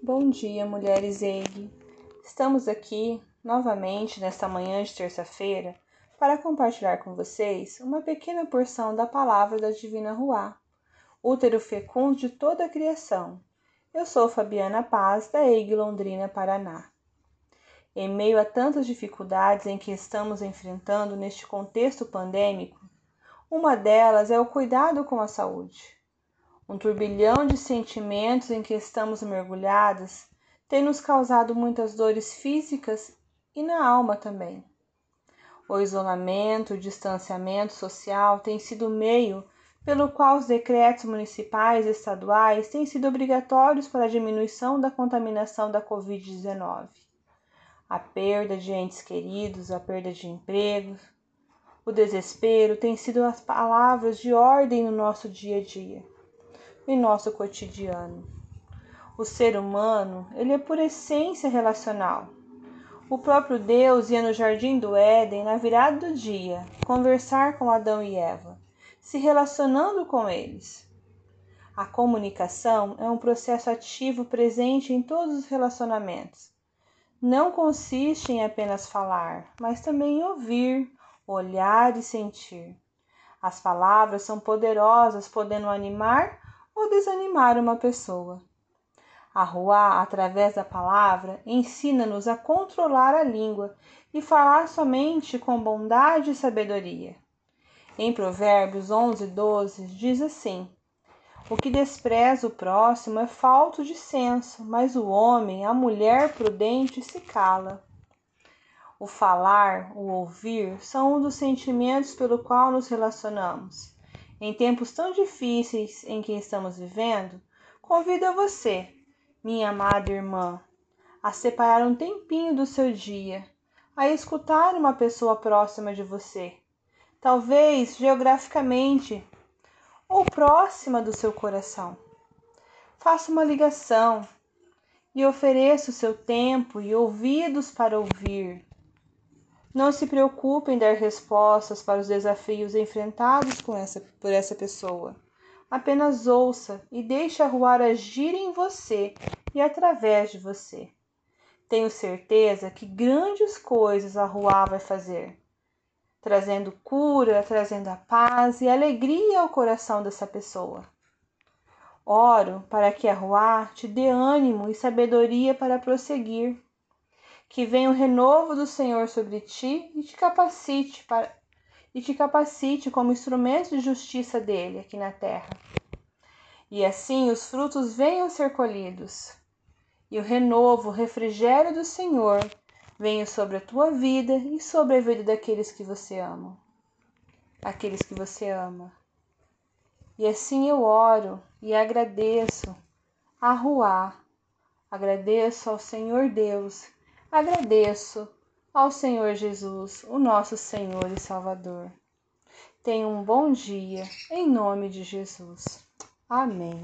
Bom dia, mulheres EIG. Estamos aqui novamente nesta manhã de terça-feira para compartilhar com vocês uma pequena porção da palavra da Divina Ruá, útero fecundo de toda a criação. Eu sou Fabiana Paz, da EIG Londrina, Paraná. Em meio a tantas dificuldades em que estamos enfrentando neste contexto pandêmico, uma delas é o cuidado com a saúde um turbilhão de sentimentos em que estamos mergulhadas tem nos causado muitas dores físicas e na alma também. O isolamento, o distanciamento social tem sido o meio pelo qual os decretos municipais e estaduais têm sido obrigatórios para a diminuição da contaminação da Covid-19. A perda de entes queridos, a perda de empregos, o desespero têm sido as palavras de ordem no nosso dia a dia em nosso cotidiano. O ser humano, ele é por essência relacional. O próprio Deus ia no jardim do Éden na virada do dia conversar com Adão e Eva, se relacionando com eles. A comunicação é um processo ativo presente em todos os relacionamentos. Não consiste em apenas falar, mas também em ouvir, olhar e sentir. As palavras são poderosas, podendo animar ou desanimar uma pessoa. A Ruá, através da palavra, ensina-nos a controlar a língua e falar somente com bondade e sabedoria. Em Provérbios 11, 12, diz assim: O que despreza o próximo é falto de senso, mas o homem, a mulher prudente, se cala. O falar, o ouvir, são um dos sentimentos pelo qual nos relacionamos. Em tempos tão difíceis em que estamos vivendo, convido a você, minha amada irmã, a separar um tempinho do seu dia, a escutar uma pessoa próxima de você, talvez geograficamente ou próxima do seu coração. Faça uma ligação e ofereça o seu tempo e ouvidos para ouvir não se preocupe em dar respostas para os desafios enfrentados com essa, por essa pessoa. Apenas ouça e deixe a rua agir em você e através de você. Tenho certeza que grandes coisas a rua vai fazer, trazendo cura, trazendo a paz e alegria ao coração dessa pessoa. Oro para que a rua te dê ânimo e sabedoria para prosseguir que venha o renovo do Senhor sobre ti e te capacite para e te capacite como instrumento de justiça dele aqui na terra. E assim os frutos venham ser colhidos. E o renovo, o refrigério do Senhor venha sobre a tua vida e sobre a vida daqueles que você ama. Aqueles que você ama. E assim eu oro e agradeço a Ruá, agradeço ao Senhor Deus Agradeço ao Senhor Jesus, o nosso Senhor e Salvador. Tenha um bom dia, em nome de Jesus. Amém.